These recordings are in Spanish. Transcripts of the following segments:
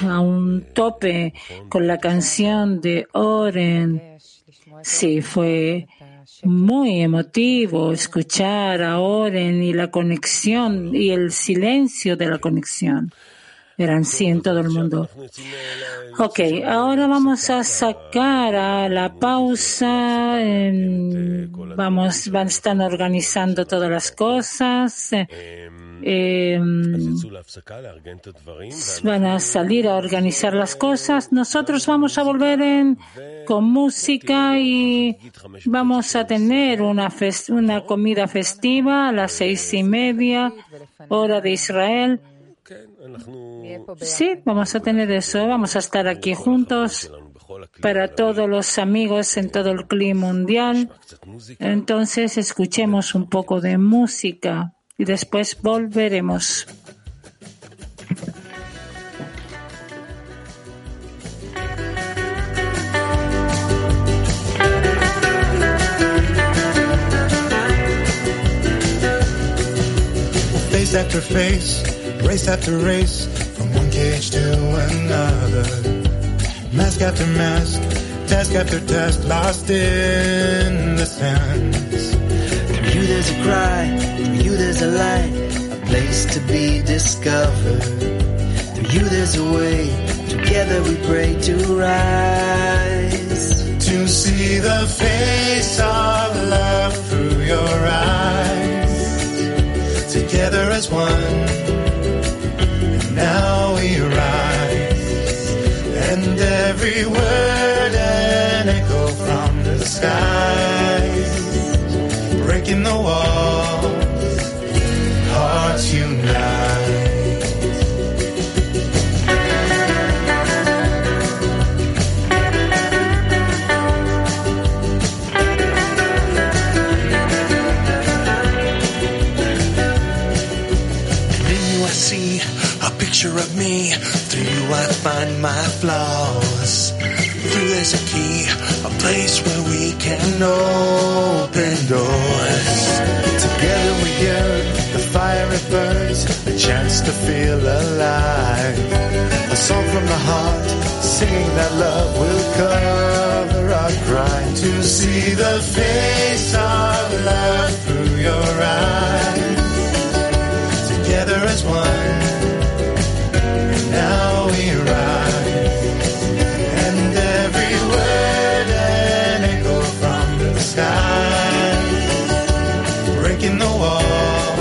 a un tope con la canción de Oren. Sí, fue muy emotivo escuchar a Oren y la conexión y el silencio de la conexión. Eran sí en todo el mundo. Ok, ahora vamos a sacar a la pausa. vamos, van, están organizando todas las cosas. Eh, van a salir a organizar las cosas. Nosotros vamos a volver en, con música y vamos a tener una, una comida festiva a las seis y media, hora de Israel. Sí, vamos a tener eso. Vamos a estar aquí juntos para todos los amigos en todo el clima mundial. Entonces, escuchemos un poco de música y después volveremos. Face after face race after race, from one cage to another. Mask after mask, task after task, lost in the sands. There's a cry, through you there's a light, a place to be discovered. Through you there's a way, together we pray to rise. To see the face of love through your eyes, together as one now we rise, and every word an echo from the skies, breaking the walls, hearts unite. Picture of me. Through you I find my flaws. There's a key, a place where we can open doors. Together we get the fire it burns, a chance to feel alive. A song from the heart, singing that love will cover our crime. To see the face of love through your eyes. Together as one now we rise. Breaking the walls,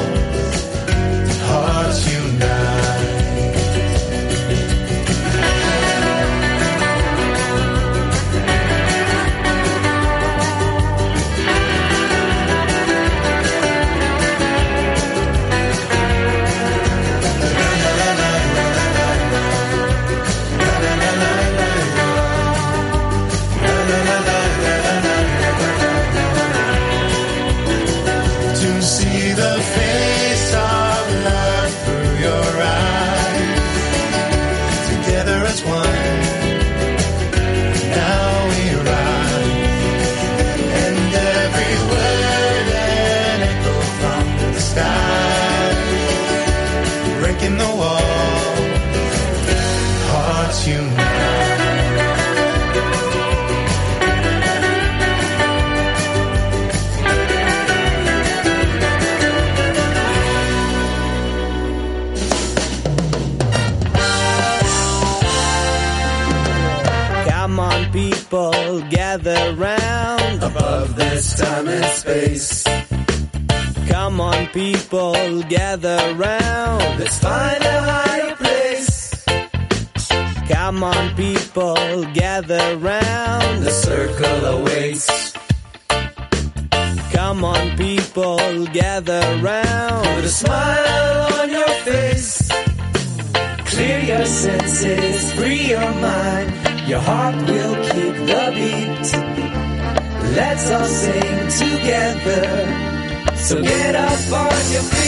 people, gather round. So get up on your feet.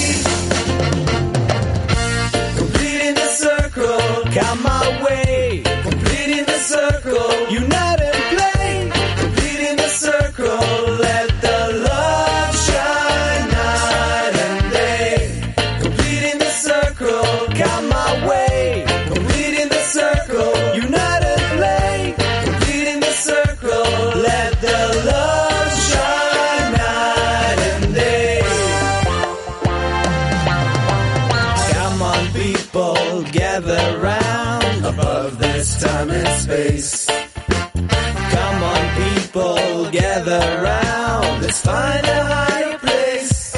gather round. Let's find a higher place.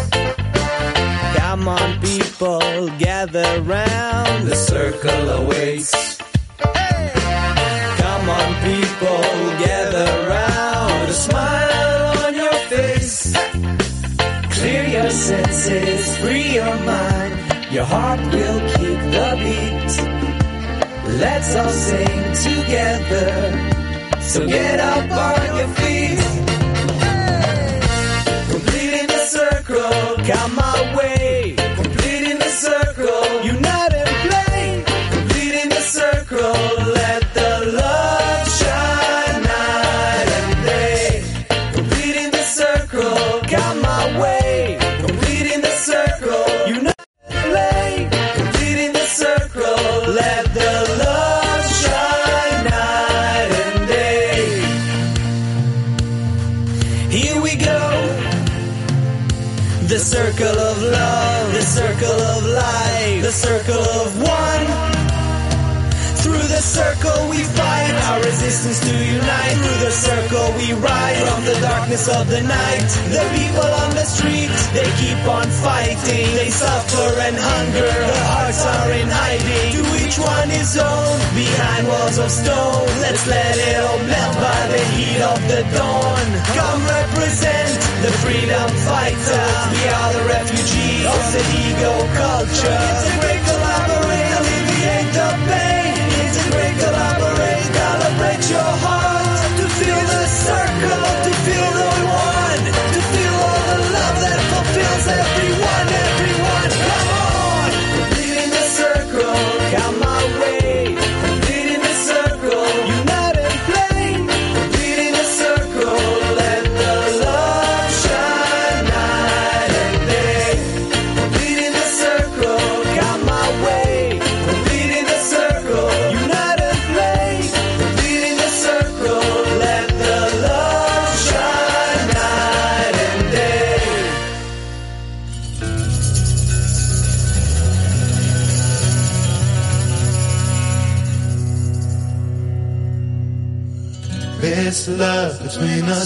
Come on, people, gather round. The circle awaits. Come on, people, gather round. A smile on your face. Clear your senses, free your mind. Your heart will keep the beat. Let's all sing together. So get up on your feet. resistance to unite. Through the circle we ride from the darkness of the night. The people on the street, they keep on fighting. They suffer and hunger, their hearts are in hiding. To each one his own, behind walls of stone. Let's let it all melt by the heat of the dawn. Come represent the freedom fighters. We are the refugees of the ego culture. your heart.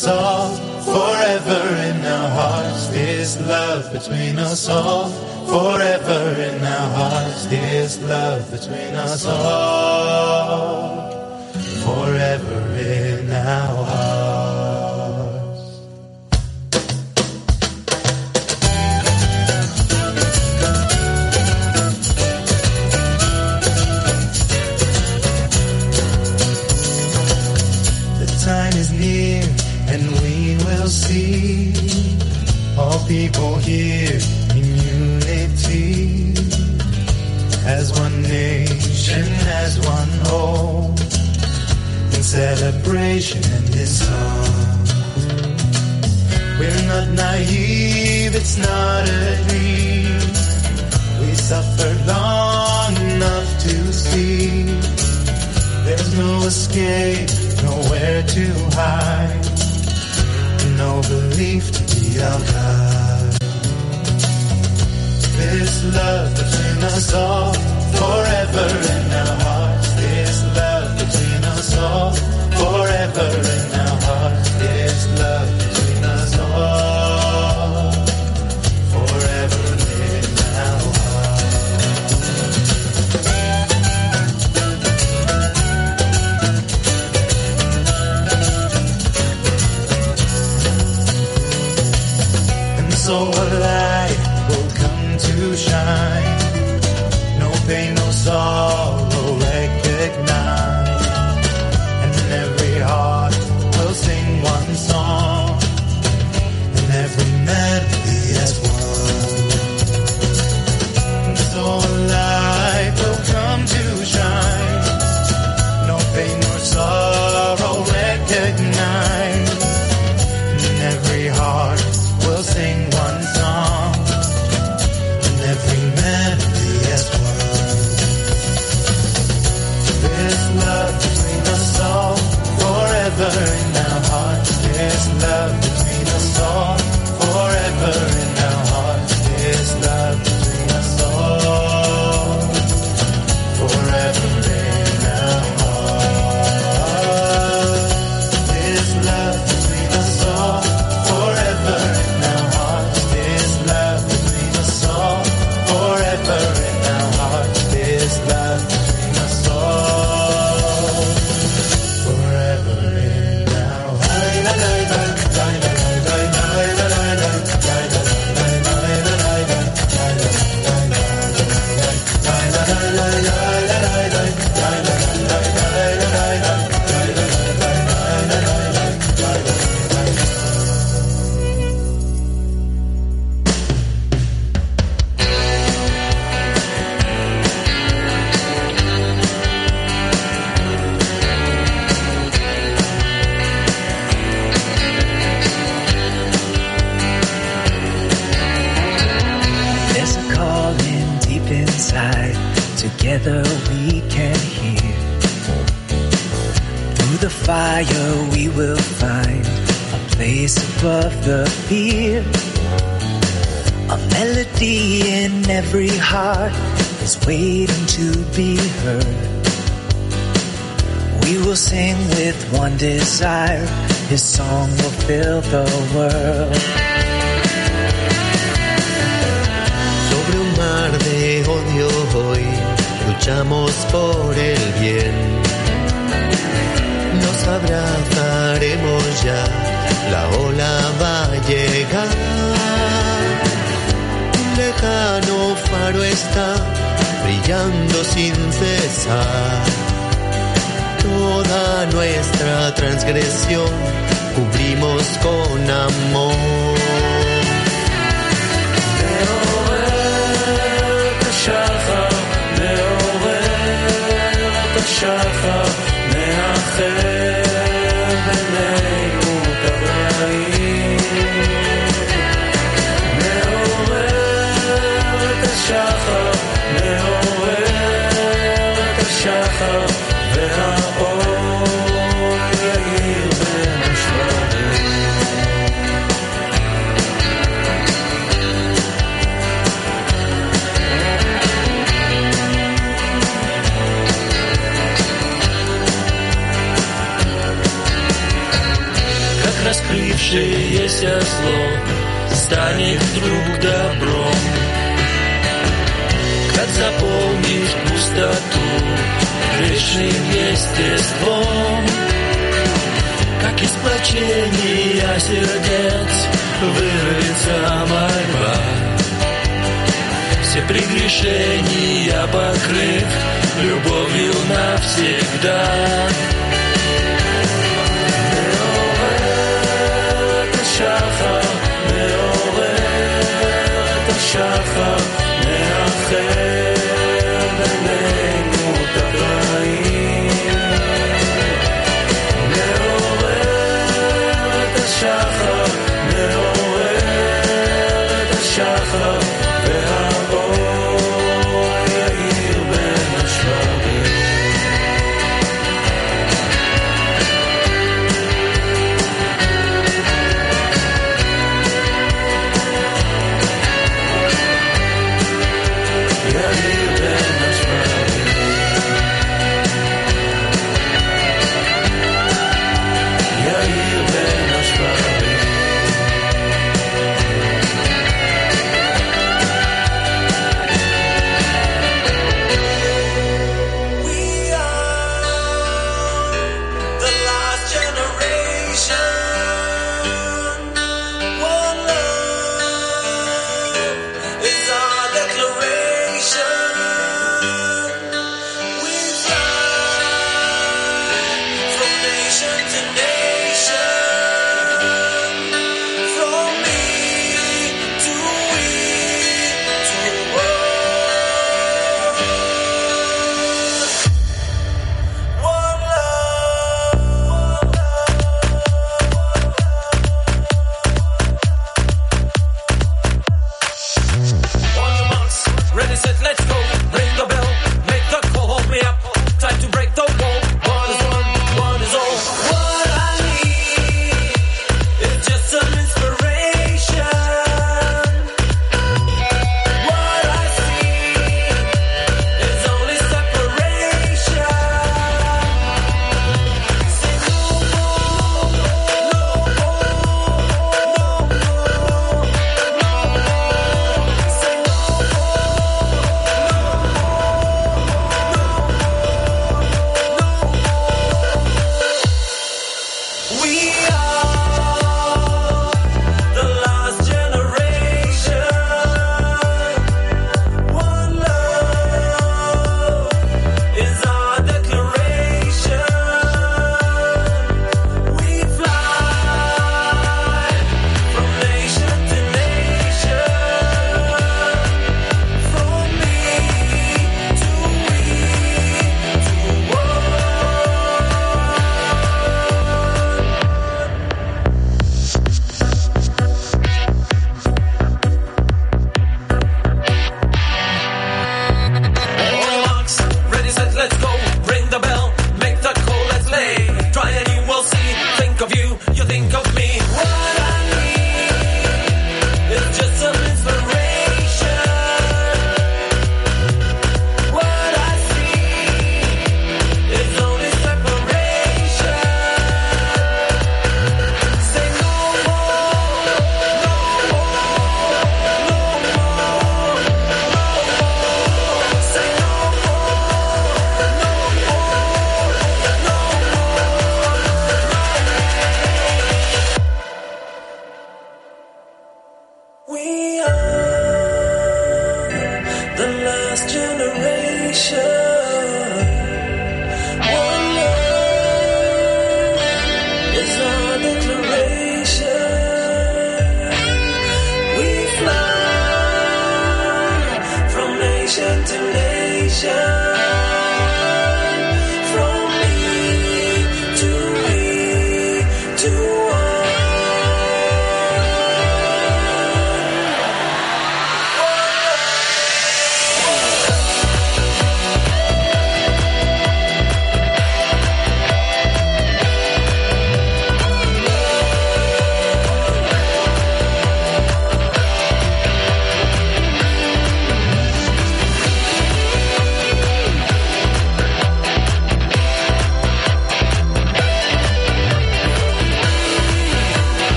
us all forever in our hearts. This love between us all forever in our hearts. This love between us all. Shall altar. This love between us all forever His song will fill the world. Sobre un mar de odio hoy luchamos por el bien. Nos abrazaremos ya, la ola va a llegar. Un lejano faro está brillando sin cesar. Toda nuestra transgresión Cubrimos con amor. Veo el cachacao, veo el cachacao. Раскрывшееся зло станет вдруг добром, как заполнишь пустоту грешным естеством, как из плачения сердец вырвется мольба. Все прегрешения покрыв любовью навсегда. את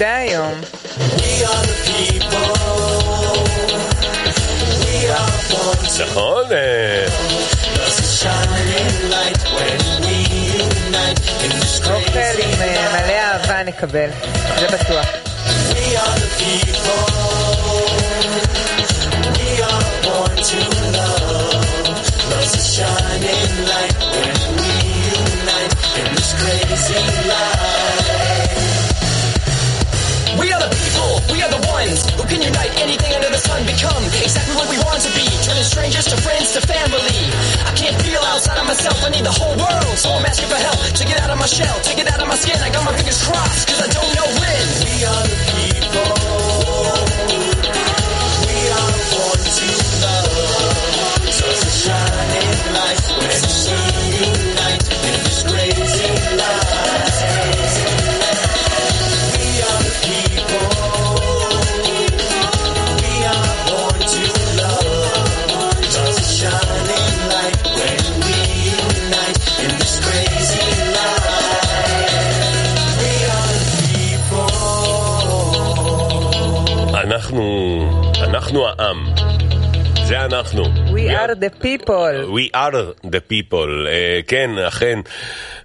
damn. נכון. קוקטייל עם מלא אהבה נקבל, זה בטוח. Shining light when we unite in this crazy life. Are who can unite anything under the sun. Become exactly what we want to be. Turning strangers to friends to family. I can't feel outside of myself. I need the whole world. So I'm asking for help to get out of my shell, to get out of my skin. I got my fingers crossed because I don't know when. We are the people. זה אנחנו. We are the people. We are the people, uh, כן, אכן.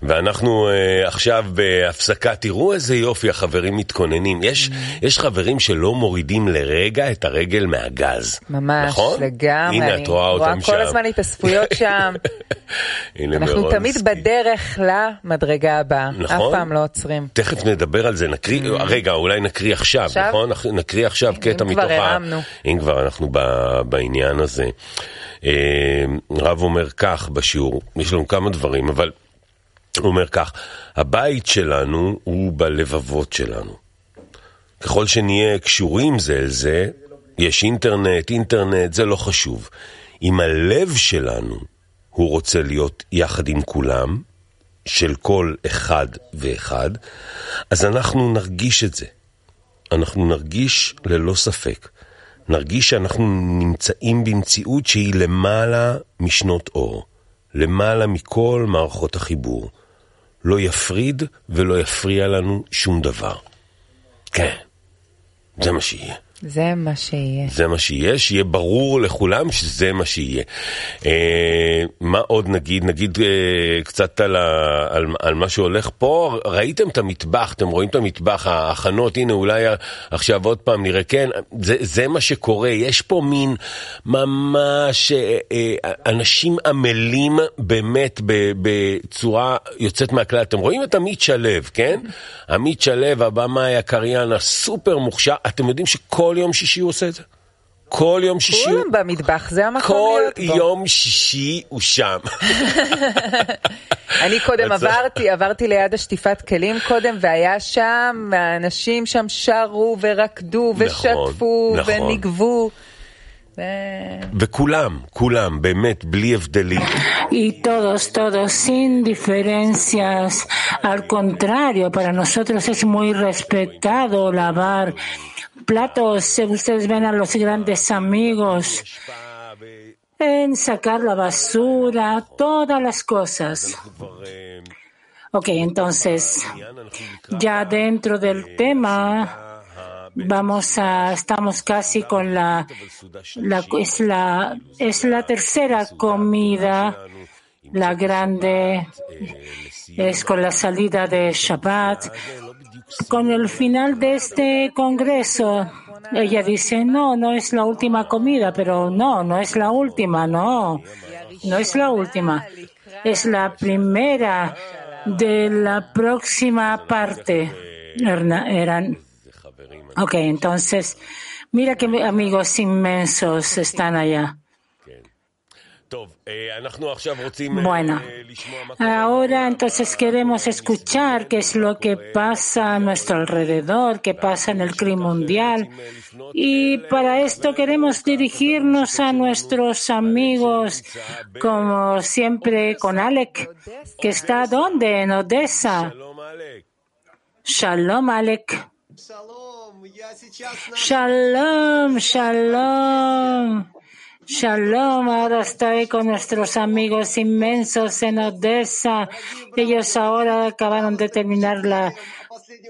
ואנחנו uh, עכשיו בהפסקה, תראו איזה יופי, החברים מתכוננים. יש, יש חברים שלא מורידים לרגע את הרגל מהגז. ממש, נכון? לגמרי. הנה, את רואה אותם שם. כל הזמן התאספויות שם. הנה אנחנו מירון תמיד סקי. בדרך למדרגה הבאה. נכון. אף פעם לא עוצרים. תכף נדבר על זה, נקריא, רגע, אולי נקריא עכשיו, Mm. עכשיו? נכון? נקריא עכשיו קטע אם מתוך כבר ה... הרמנו. אם כבר אנחנו ב- בעניין הזה. אה, רב אומר כך בשיעור, יש לנו כמה דברים, אבל הוא אומר כך, הבית שלנו הוא בלבבות שלנו. ככל שנהיה קשורים זה אל זה, יש אינטרנט, אינטרנט, זה לא חשוב. אם הלב שלנו, הוא רוצה להיות יחד עם כולם, של כל אחד ואחד, אז אנחנו נרגיש את זה. אנחנו נרגיש ללא ספק. נרגיש שאנחנו נמצאים במציאות שהיא למעלה משנות אור, למעלה מכל מערכות החיבור. לא יפריד ולא יפריע לנו שום דבר. כן, זה מה שיהיה. זה מה שיהיה. זה מה שיהיה, שיהיה ברור לכולם שזה מה שיהיה. אה, מה עוד נגיד? נגיד אה, קצת על, ה, על, על מה שהולך פה. ראיתם את המטבח, אתם רואים את המטבח, ההכנות, הנה אולי עכשיו עוד פעם נראה, כן, זה, זה מה שקורה. יש פה מין ממש אה, אה, אנשים עמלים באמת בצורה יוצאת מהכלל. אתם רואים את עמית שלו, כן? עמית שלו, הבמאי, הקריין, הסופר מוכשר. אתם יודעים שכל... כל יום שישי הוא עושה את זה. כל יום שישי. כולם במטבח, זה המקום להיות בו. כל יום שישי הוא שם. אני קודם עברתי, עברתי ליד השטיפת כלים קודם, והיה שם, האנשים שם שרו ורקדו ושטפו וניגבו. וכולם, כולם, באמת, בלי הבדלים. Y todos, todos, sin diferencias. Al contrario, para nosotros es muy respetado lavar platos. Ustedes ven a los grandes amigos en sacar la basura, todas las cosas. Ok, entonces, ya dentro del tema, Vamos a, estamos casi con la, la, es la, es la tercera comida, la grande, es con la salida de Shabbat. Con el final de este congreso, ella dice, no, no es la última comida, pero no, no es la última, no, no es la última. Es la primera de la próxima parte. Eran Ok, entonces, mira qué amigos inmensos están allá. Bueno, ahora entonces queremos escuchar qué es lo que pasa a nuestro alrededor, qué pasa en el crimen mundial. Y para esto queremos dirigirnos a nuestros amigos, como siempre con Alec, que está donde? En Odessa. Shalom, Alec. Shalom, shalom. Shalom, ahora estoy con nuestros amigos inmensos en Odessa. Ellos ahora acabaron de terminar la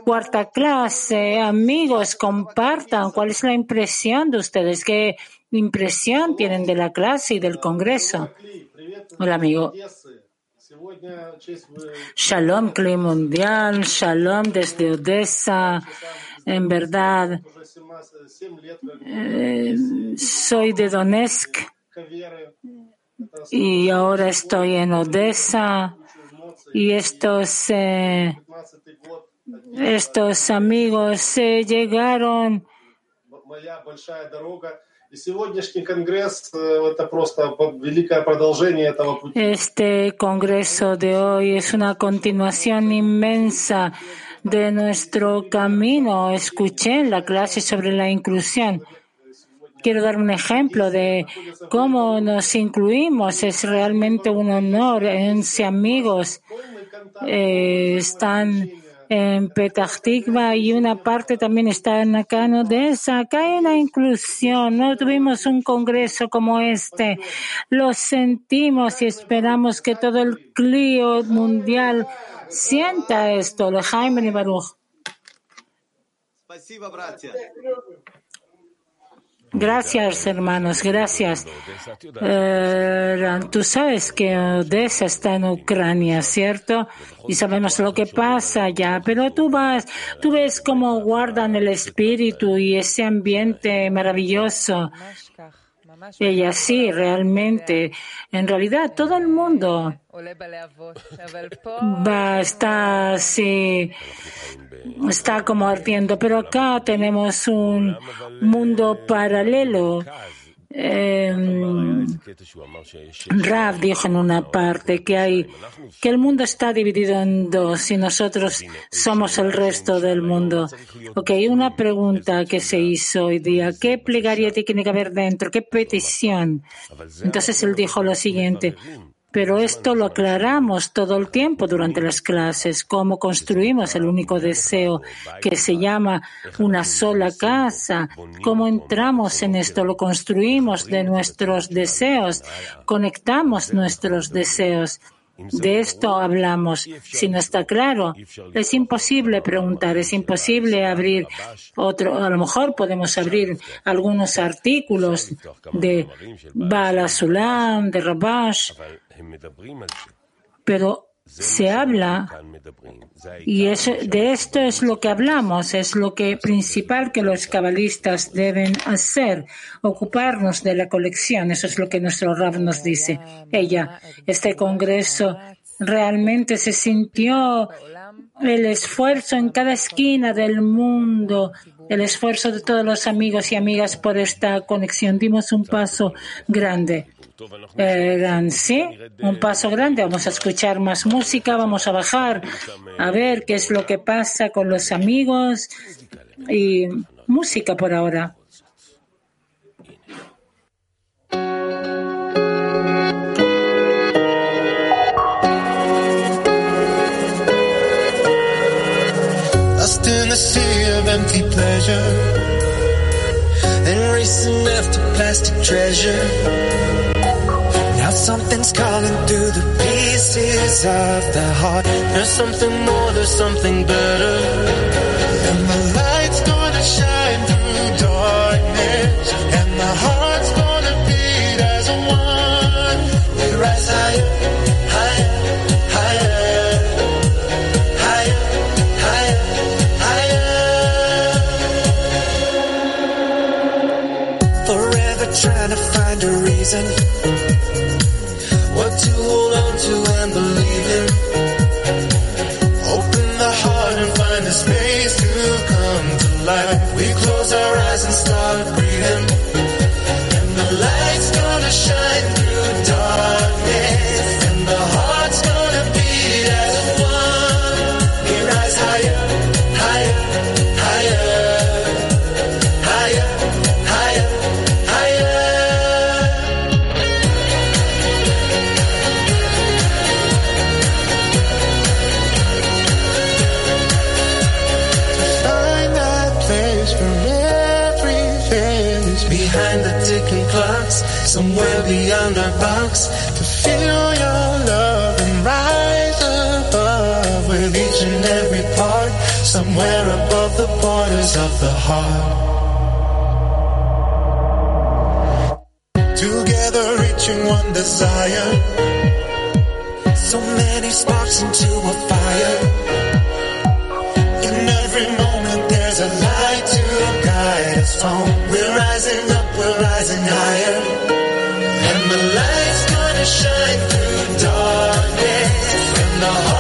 cuarta clase. Amigos, compartan cuál es la impresión de ustedes, qué impresión tienen de la clase y del Congreso. Hola, amigo. Shalom, Cli Mundial, Shalom desde Odessa. En verdad, eh, soy de Donetsk. y ahora estoy en Odessa. y estos, eh, estos amigos eh, llegaron. este congreso de hoy es una continuación inmensa de nuestro camino. Escuché en la clase sobre la inclusión. Quiero dar un ejemplo de cómo nos incluimos. Es realmente un honor. Once amigos eh, están en Petah y una parte también está en acá en Odessa. Acá hay una inclusión. No tuvimos un congreso como este. Lo sentimos y esperamos que todo el clío mundial Sienta esto, Lejaim y Baruch. Gracias, hermanos, gracias. Eh, tú sabes que Odessa está en Ucrania, ¿cierto? Y sabemos lo que pasa ya, pero tú vas, tú ves cómo guardan el espíritu y ese ambiente maravilloso. Ella sí, realmente. En realidad, todo el mundo va, está así, está como ardiendo. Pero acá tenemos un mundo paralelo eh, Rav dijo en una parte que hay que el mundo está dividido en dos y nosotros somos el resto del mundo. Ok, una pregunta que se hizo hoy día. ¿Qué plegaria tiene que haber dentro? ¿Qué petición? Entonces él dijo lo siguiente. Pero esto lo aclaramos todo el tiempo durante las clases, cómo construimos el único deseo que se llama una sola casa, cómo entramos en esto, lo construimos de nuestros deseos, conectamos nuestros deseos. De esto hablamos. Si no está claro, es imposible preguntar, es imposible abrir otro. A lo mejor podemos abrir algunos artículos de Bala Sulam, de Rabash, pero se habla y de esto es lo que hablamos, es lo que principal que los cabalistas deben hacer, ocuparnos de la colección, eso es lo que nuestro Rab nos dice. Ella, este congreso realmente se sintió el esfuerzo en cada esquina del mundo, el esfuerzo de todos los amigos y amigas por esta conexión. Dimos un paso grande. Eh, sí, un paso grande. Vamos a escuchar más música, vamos a bajar a ver qué es lo que pasa con los amigos y música por ahora. A sea of empty pleasure, then racing after plastic treasure. Now something's calling through the pieces of the heart. There's something more, there's something better. And the light's gonna shine through darkness. And the heart's gonna beat as one. We rise higher, a heart. Together reaching one desire. So many sparks into a fire. In every moment there's a light to guide us home. We're rising up, we're rising higher. And the light's gonna shine through darkness. And the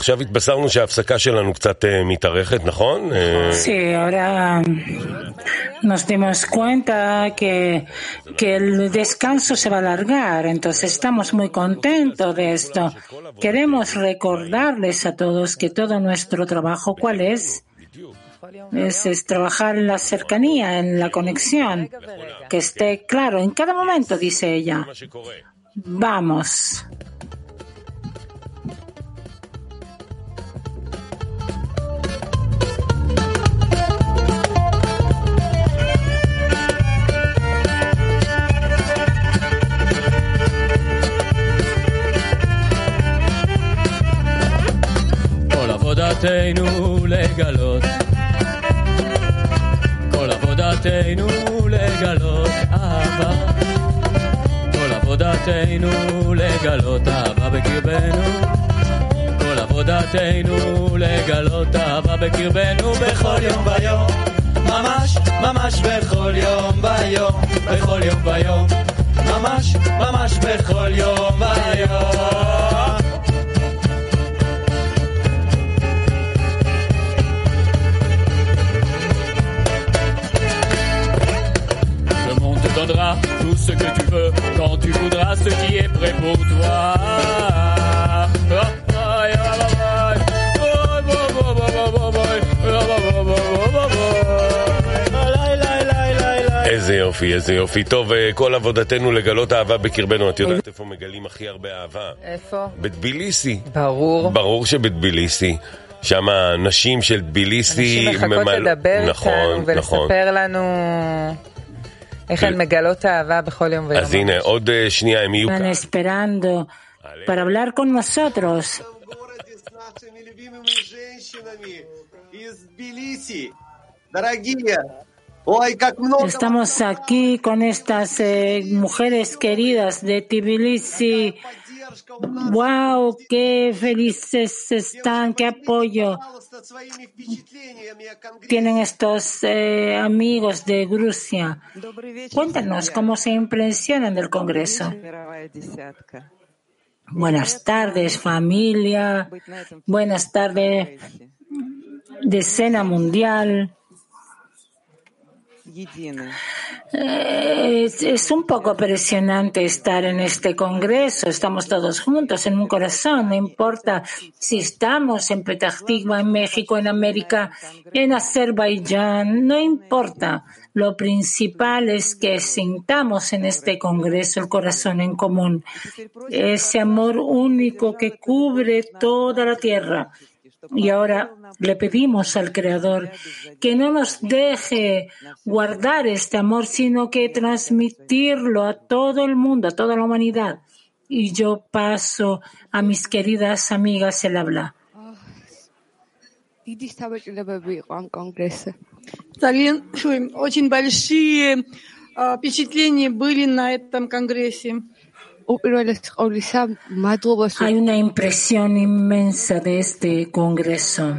עכשיו התבשרנו שההפסקה שלנו קצת אה, מתארכת, נכון? אה, Sí, ahora nos dimos cuenta que, que el descanso se va a alargar, entonces estamos muy contentos de esto. Queremos recordarles a todos que todo nuestro trabajo, ¿cuál es? Es, es trabajar en la cercanía, en la conexión, que esté claro en cada momento, dice ella. Vamos. עבודתנו לגלות, כל עבודתנו לגלות אהבה, כל עבודתנו לגלות אהבה בקרבנו, כל עבודתנו לגלות אהבה בקרבנו בכל יום ויום, ממש ממש בכל יום ויום, בכל יום ויום, ממש ממש בכל יום ce qui est prêt pour toi. איזה יופי, איזה יופי. טוב, כל עבודתנו לגלות אהבה בקרבנו. את יודעת איפה מגלים הכי הרבה אהבה? איפה? בטביליסי. ברור. ברור שבטביליסי. שם נשים של טביליסי... נשים מחכות ממל... לדבר נכון, איתנו ולספר נכון. לנו Están esperando para hablar con nosotros. Estamos aquí con estas eh, mujeres queridas de Tbilisi. ¡Wow! ¡Qué felices están! ¡Qué apoyo! Tienen estos eh, amigos de Rusia. Cuéntanos cómo se impresionan del Congreso. Buenas tardes, familia. Buenas tardes, Decena Mundial. Es, un poco presionante estar en este congreso. Estamos todos juntos en un corazón. No importa si estamos en Petah Tikva, en México, en América, en Azerbaiyán. No importa. Lo principal es que sintamos en este congreso el corazón en común. Ese amor único que cubre toda la tierra. Y ahora le pedimos al Creador que no nos deje guardar este amor, sino que transmitirlo a todo el mundo, a toda la humanidad. Y yo paso a mis queridas amigas el habla. Очень большие впечатления были на этом конгрессе. Hay una impresión inmensa de este congreso.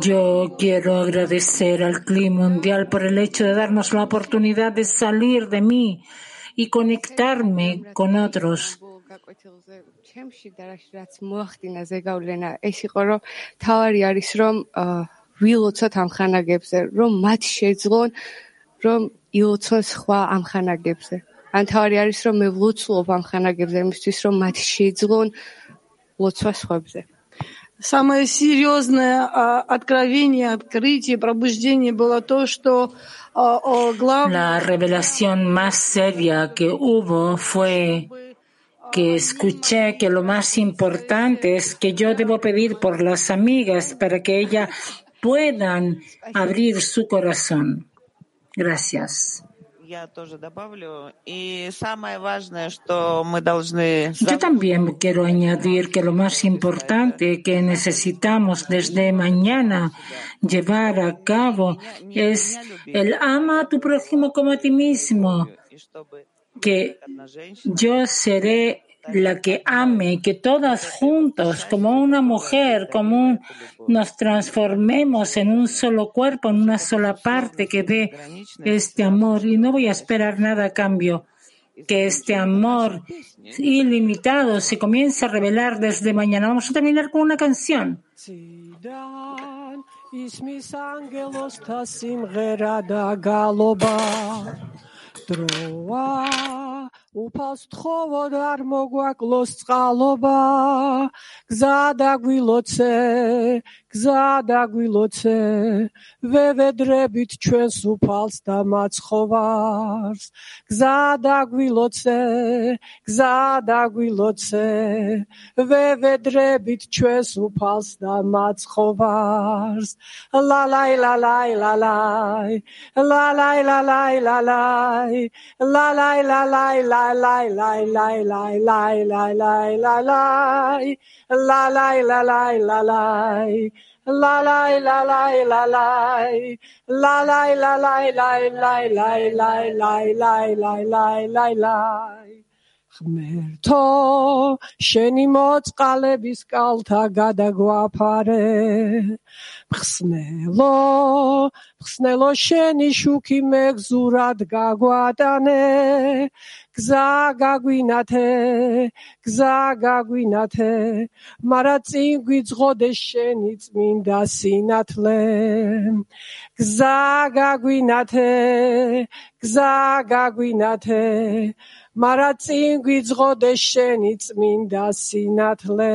Yo quiero agradecer al clima mundial por el hecho de darnos la oportunidad de salir de mí y conectarme con otros. ჩემში და რაში რაც მოახდინა ზეგავლენა ეს იყო რომ თავარი არის რომ ვილოცოთ ამ ხანაგებზე რომ მათ შეძლონ რომ ილოცონ სხვა ამ ხანაგებზე ან თავარი არის რომ მე ვლოცულობ ამ ხანაგებზე იმისთვის რომ მათ შეძლონ ლოცვა სხვებზე Самое серьезное откровение, открытие, пробуждение было то, что главное... La revelación más seria que hubo fue que escuché que lo más importante es que yo debo pedir por las amigas para que ellas puedan abrir su corazón. Gracias. Yo también quiero añadir que lo más importante que necesitamos desde mañana llevar a cabo es el ama a tu prójimo como a ti mismo que yo seré la que ame, que todas juntos, como una mujer, como un, nos transformemos en un solo cuerpo, en una sola parte que dé este amor. Y no voy a esperar nada a cambio. Que este amor ilimitado se comience a revelar desde mañana. Vamos a terminar con una canción. Droa უფალს თხოვო და არ მოგვაკლოს წყალობა. გზა დაგვილოცე გზა დაგვილოცე ვევედრებით ჩვენს უფალს და მაცხოვარს. გზა დაგვილოცე გზა დაგვილოცე ვევედრებით ჩვენს უფალს და მაცხოვარს. ლა ლაი ლაი ლაი ლაი ლაი ლაი ლაი ლაი ლაი ლაი ლაი ლა ლაი ლა ლაი ლა ლაი ლა ლაი ლა ლაი ლაი ლაი ლაი ლაი ლაი ლაი ლაი ლაი ლაი ლაი ღმერთო შენი მოწყალების კალთა გადაგვაფარე მხსნელო მხსნელო შენი შუქი მეგზურად გაგვატანე გზა გაგვინათე გზა გაგვინათე მარა წინ გვიძღოდე შენი წმინდა სინათლე. გზა გაგვინათე გზა გაგვინათე მარა წინ გვიძღოდე შენი წმინდა სინათლე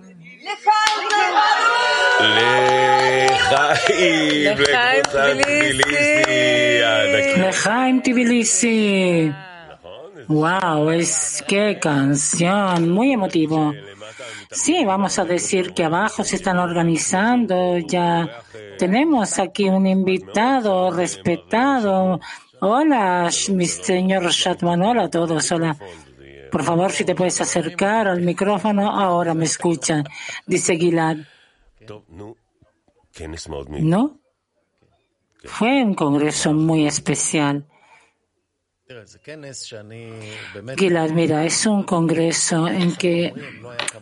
לחיים, לקבוצת טביליסי. לחיים טביליסי. Wow, es qué canción, muy emotivo. Sí, vamos a decir que abajo se están organizando, ya tenemos aquí un invitado respetado. Hola, mi señor Shatman, hola a todos, hola. Por favor, si te puedes acercar al micrófono, ahora me escuchan, dice Gilad. ¿No? Fue un congreso muy especial. Gilad, mira, es un congreso en que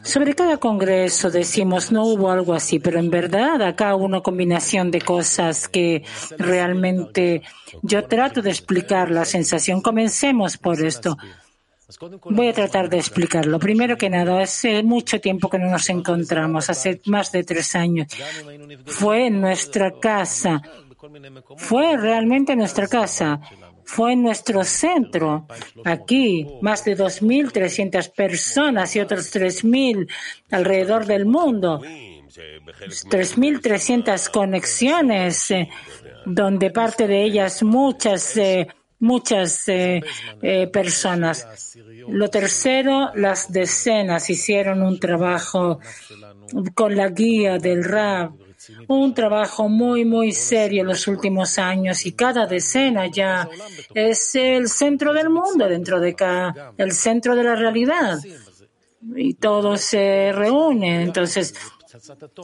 sobre cada congreso decimos no hubo algo así, pero en verdad acá hubo una combinación de cosas que realmente yo trato de explicar la sensación. Comencemos por esto. Voy a tratar de explicarlo. Primero que nada, hace mucho tiempo que no nos encontramos, hace más de tres años. Fue en nuestra casa. Fue realmente en nuestra casa. Fue en nuestro centro. Aquí, más de 2.300 personas y otros 3.000 alrededor del mundo. 3.300 conexiones, eh, donde parte de ellas muchas eh, muchas eh, eh, personas. Lo tercero, las decenas hicieron un trabajo con la guía del RAB, un trabajo muy, muy serio en los últimos años y cada decena ya es el centro del mundo dentro de acá, el centro de la realidad. Y todos se reúnen. Entonces,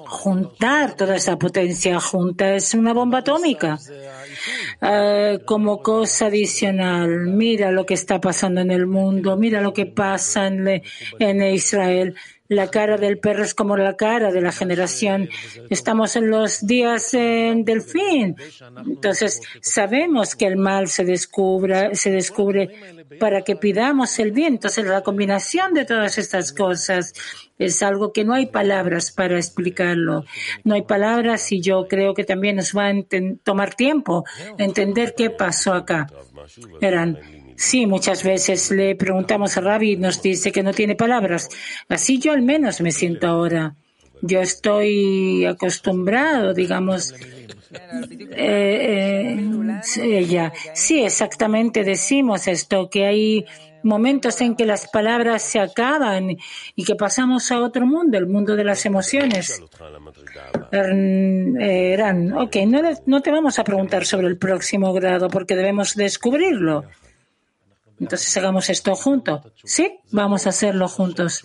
juntar toda esa potencia junta es una bomba atómica. Eh, como cosa adicional, mira lo que está pasando en el mundo, mira lo que pasa en Israel. La cara del perro es como la cara de la generación. Estamos en los días del fin. Entonces, sabemos que el mal se descubre, se descubre para que pidamos el bien. Entonces, la combinación de todas estas cosas es algo que no hay palabras para explicarlo. No hay palabras y yo creo que también nos va a tomar tiempo entender qué pasó acá. Eran, sí, muchas veces le preguntamos a Rabbi y nos dice que no tiene palabras. Así yo al menos me siento ahora. Yo estoy acostumbrado, digamos, eh, eh, Sí, exactamente decimos esto, que hay momentos en que las palabras se acaban y que pasamos a otro mundo, el mundo de las emociones. Eran, ok, no, no te vamos a preguntar sobre el próximo grado porque debemos descubrirlo. Entonces hagamos esto juntos. Sí, vamos a hacerlo juntos.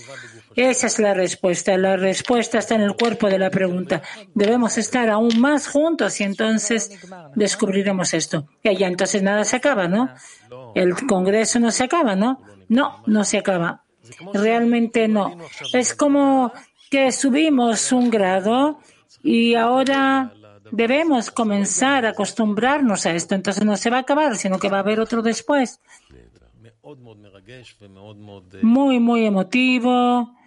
Esa es la respuesta. La respuesta está en el cuerpo de la pregunta. Debemos estar aún más juntos y entonces descubriremos esto. Y allá entonces nada se acaba, ¿no? El Congreso no se acaba, ¿no? No, no se acaba. Realmente no. Es como que subimos un grado y ahora debemos comenzar a acostumbrarnos a esto. Entonces no se va a acabar, sino que va a haber otro después. Muy, muy emotivo.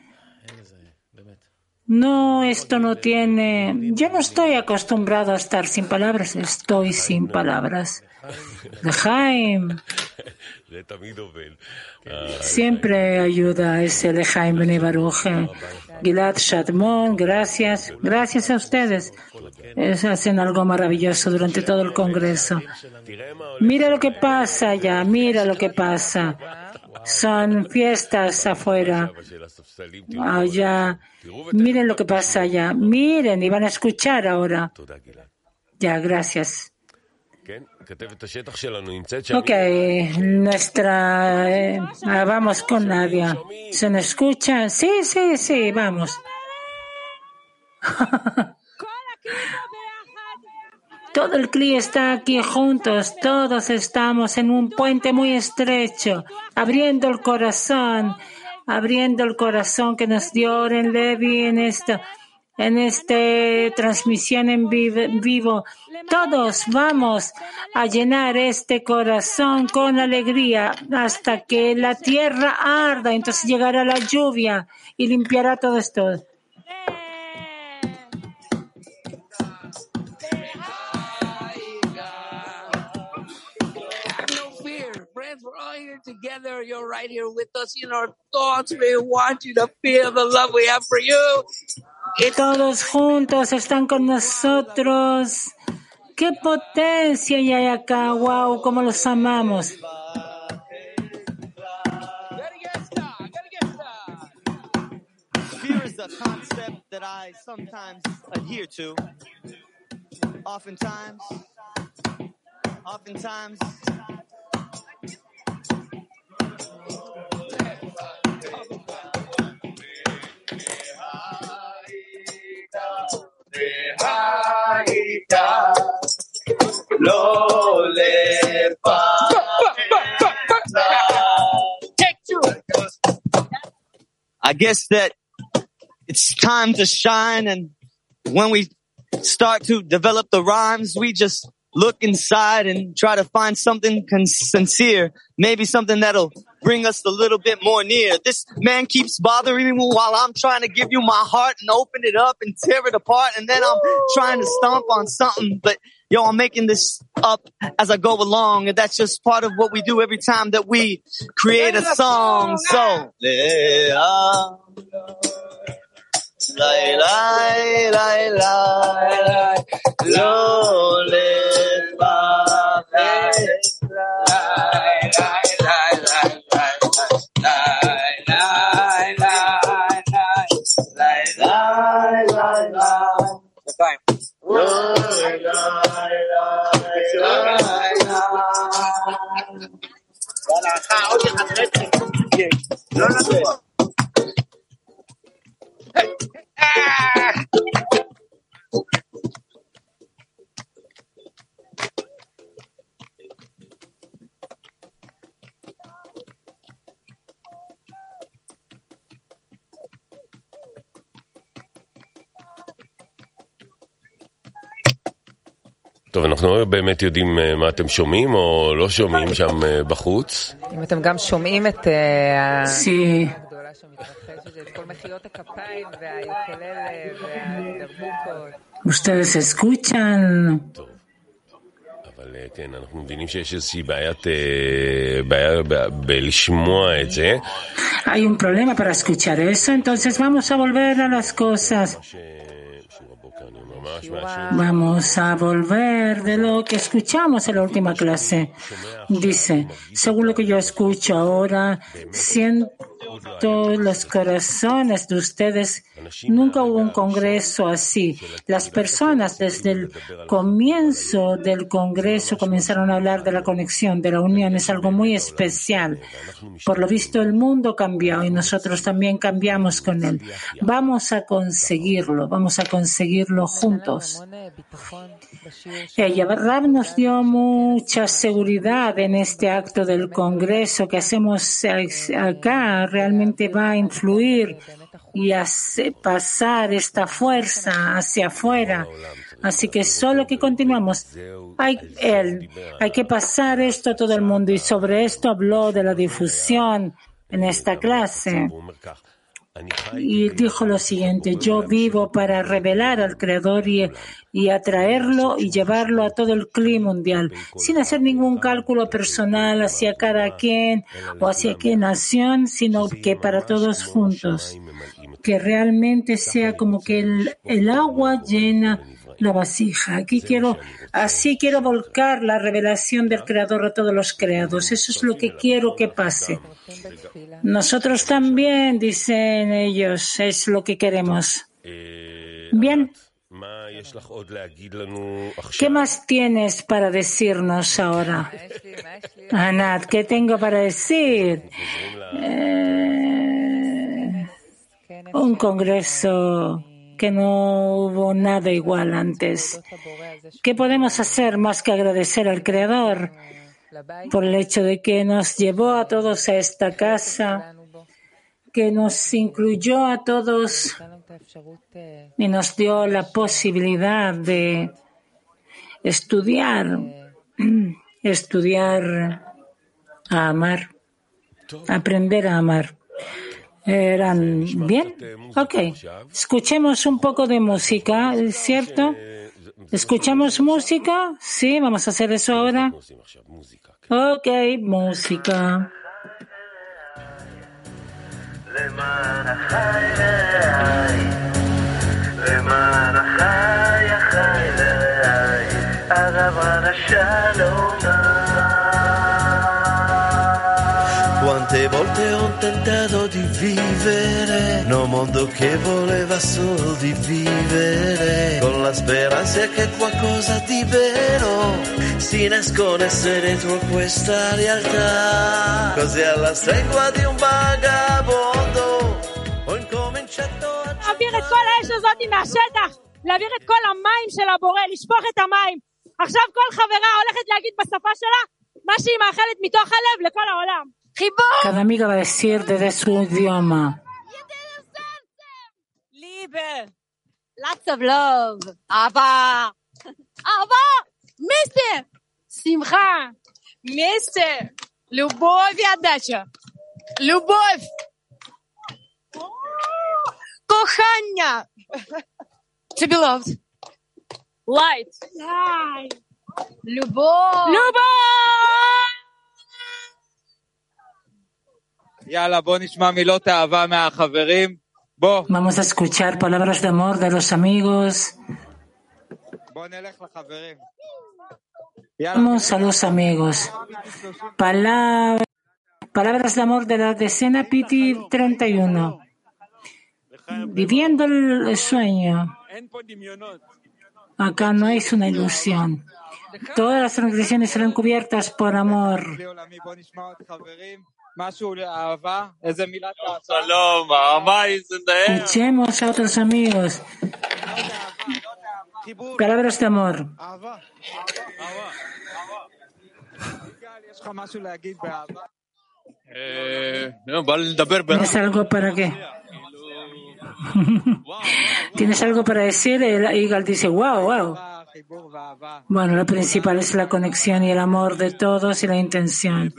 No, esto no tiene. Yo no estoy acostumbrado a estar sin palabras, estoy sin palabras. Lejaim. Siempre ayuda ese Lejaim Benibaruj. Gilad Shadmon, gracias. Gracias a ustedes. hacen algo maravilloso durante todo el Congreso. Mira lo que pasa ya, mira lo que pasa. Son fiestas afuera. Allá. Miren lo que pasa allá. Miren y van a escuchar ahora. Ya, gracias. Ok, nuestra... Eh, vamos con Nadia. ¿Se nos escucha? Sí, sí, sí, vamos. Todo el CLI está aquí juntos, todos estamos en un puente muy estrecho, abriendo el corazón, abriendo el corazón que nos dio Oren Levi en esta, en esta transmisión en vivo. Todos vamos a llenar este corazón con alegría hasta que la tierra arda, entonces llegará la lluvia y limpiará todo esto. All here together. You're right here with us in our thoughts. We want you to feel the love we have for you. Todos juntos están con nosotros. ¡Qué potencia hay acá! ¡Wow! ¡Cómo los amamos! Fear is a concept that I sometimes adhere to. Oftentimes, oftentimes, I guess that it's time to shine and when we start to develop the rhymes, we just look inside and try to find something sincere, maybe something that'll bring us a little bit more near. This man keeps bothering me while I'm trying to give you my heart and open it up and tear it apart. And then I'm trying to stomp on something, but yo, I'm making this up as I go along. And that's just part of what we do every time that we create a song. So, yeah. Lai lai lai לא באמת יודעים מה אתם שומעים או לא שומעים שם בחוץ. אם אתם גם שומעים את הגדולה שמתרחשת, את כל מחיאות הכפיים והיוקללה והדרבוקות. Ustedes escuchan. טוב. אבל כן, אנחנו מבינים שיש איזושהי בעיית, בעיה בלשמוע את זה. Hay un problema para escuchar eso, entonces vamos a volver a las cosas. Vamos a volver de lo que escuchamos en la última clase. Dice, según lo que yo escucho ahora, siento los corazones de ustedes. Nunca hubo un congreso así. Las personas desde el comienzo del congreso comenzaron a hablar de la conexión, de la unión. Es algo muy especial. Por lo visto, el mundo cambió y nosotros también cambiamos con él. Vamos a conseguirlo. Vamos a conseguirlo juntos. Ella, Rab nos dio mucha seguridad en este acto del Congreso que hacemos acá. Realmente va a influir y hacer pasar esta fuerza hacia afuera. Así que solo que continuamos. Hay, él, hay que pasar esto a todo el mundo y sobre esto habló de la difusión en esta clase. Y dijo lo siguiente, yo vivo para revelar al Creador y, y, atraerlo y llevarlo a todo el clima mundial, sin hacer ningún cálculo personal hacia cada quien o hacia qué nación, sino que para todos juntos. Que realmente sea como que el, el agua llena la vasija. Aquí quiero, así quiero volcar la revelación del Creador a todos los creados. Eso es lo que quiero que pase. Nosotros también, dicen ellos, es lo que queremos. Bien. ¿Qué más tienes para decirnos ahora? Anat, ¿qué tengo para decir? Eh, un congreso que no hubo nada igual antes. ¿Qué podemos hacer más que agradecer al Creador por el hecho de que nos llevó a todos a esta casa, que nos incluyó a todos y nos dio la posibilidad de estudiar, estudiar a amar, aprender a amar. ¿Eran bien? Ok. Escuchemos un poco de música, ¿cierto? ¿Escuchamos música? Sí, vamos a hacer eso ahora. Ok, música. Quante volte vivere, no mondo che voleva solo di vivere, con la speranza che qualcosa di vero si nascondesse dentro questa realtà. Così alla stregua di un vagabondo ho incominciato a... להעביר את כל האש הזאת מהשטח, להעביר את כל המים של הבורא, לשפוך את המים. עכשיו כל חברה הולכת להגיד בשפה שלה מה שהיא מאחלת מתוך הלב לכל העולם. Cada amiga va a decir desde su idioma. Liebe. Lots of love. Ava. Ava. Вместе. Симха. Вместе. Любовь и отдача. Любовь. Кохання. To be loved. Light. Light. Любовь. Любовь. Vamos a escuchar palabras de amor de los amigos. Vamos a los amigos. Palabras, palabras de amor de la decena Piti 31. Viviendo el sueño. Acá no es una ilusión. Todas las transgresiones serán cubiertas por amor. Escuchemos a otros amigos. Palabras de amor. ¿Tienes algo para qué? ¿Tienes algo para decir? El Igal dice, wow, wow. Bueno, lo principal es la conexión y el amor de todos y la intención.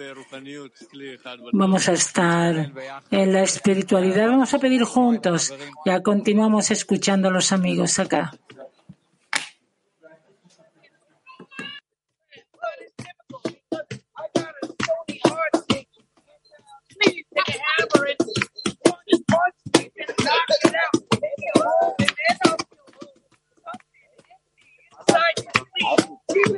Vamos a estar en la espiritualidad, vamos a pedir juntos. Ya continuamos escuchando a los amigos acá. Amen.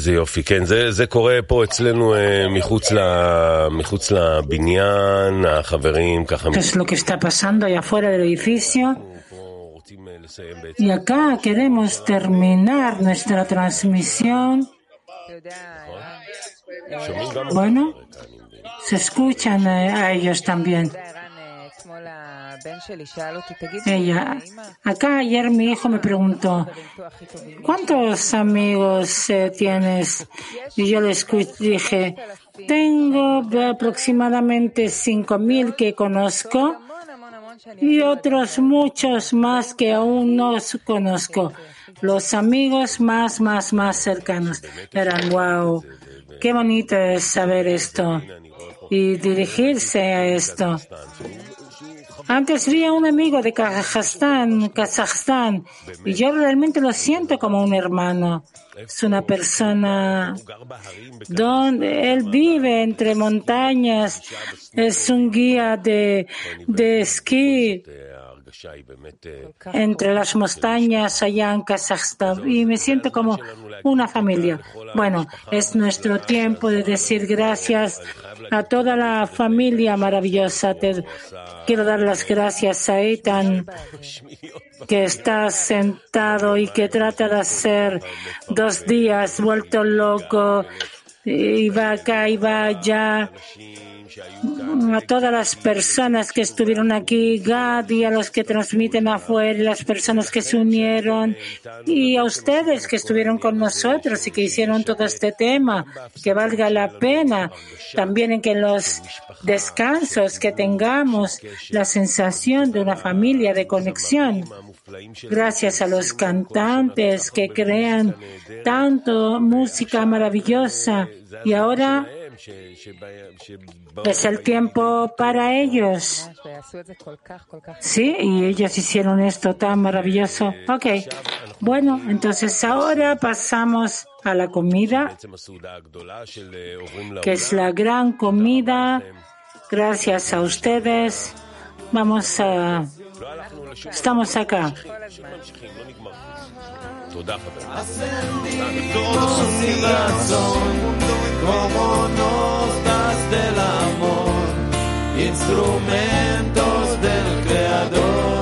איזה יופי, כן, זה, זה קורה פה אצלנו אה, מחוץ, ל, מחוץ לבניין, החברים ככה... Es lo que está pasando allá afuera del edificio. Y acá queremos terminar nuestra transmisión Bueno, se escuchan a ellos también. Ella, acá ayer mi hijo me preguntó, ¿cuántos amigos eh, tienes? Y yo le dije, tengo aproximadamente cinco mil que conozco y otros muchos más que aún no conozco. Los amigos más, más, más cercanos. Eran, wow, qué bonito es saber esto y dirigirse a esto. Antes vi a un amigo de Kazajstán, Kazajstán, y yo realmente lo siento como un hermano. Es una persona donde él vive entre montañas, es un guía de, de esquí entre las montañas allá en Kazajstán y me siento como una familia. Bueno, es nuestro tiempo de decir gracias a toda la familia maravillosa. Te quiero dar las gracias a Ethan, que está sentado y que trata de hacer dos días vuelto loco, y va acá y va allá a todas las personas que estuvieron aquí, Gad, a los que transmiten afuera, las personas que se unieron, y a ustedes que estuvieron con nosotros y que hicieron todo este tema, que valga la pena. También en que los descansos que tengamos la sensación de una familia de conexión. Gracias a los cantantes que crean tanto música maravillosa. Y ahora es el tiempo para ellos. Sí, y ellos hicieron esto tan maravilloso. Ok, bueno, entonces ahora pasamos a la comida, que es la gran comida. Gracias a ustedes. Vamos a... Estamos acá. Instrumentos del Creador.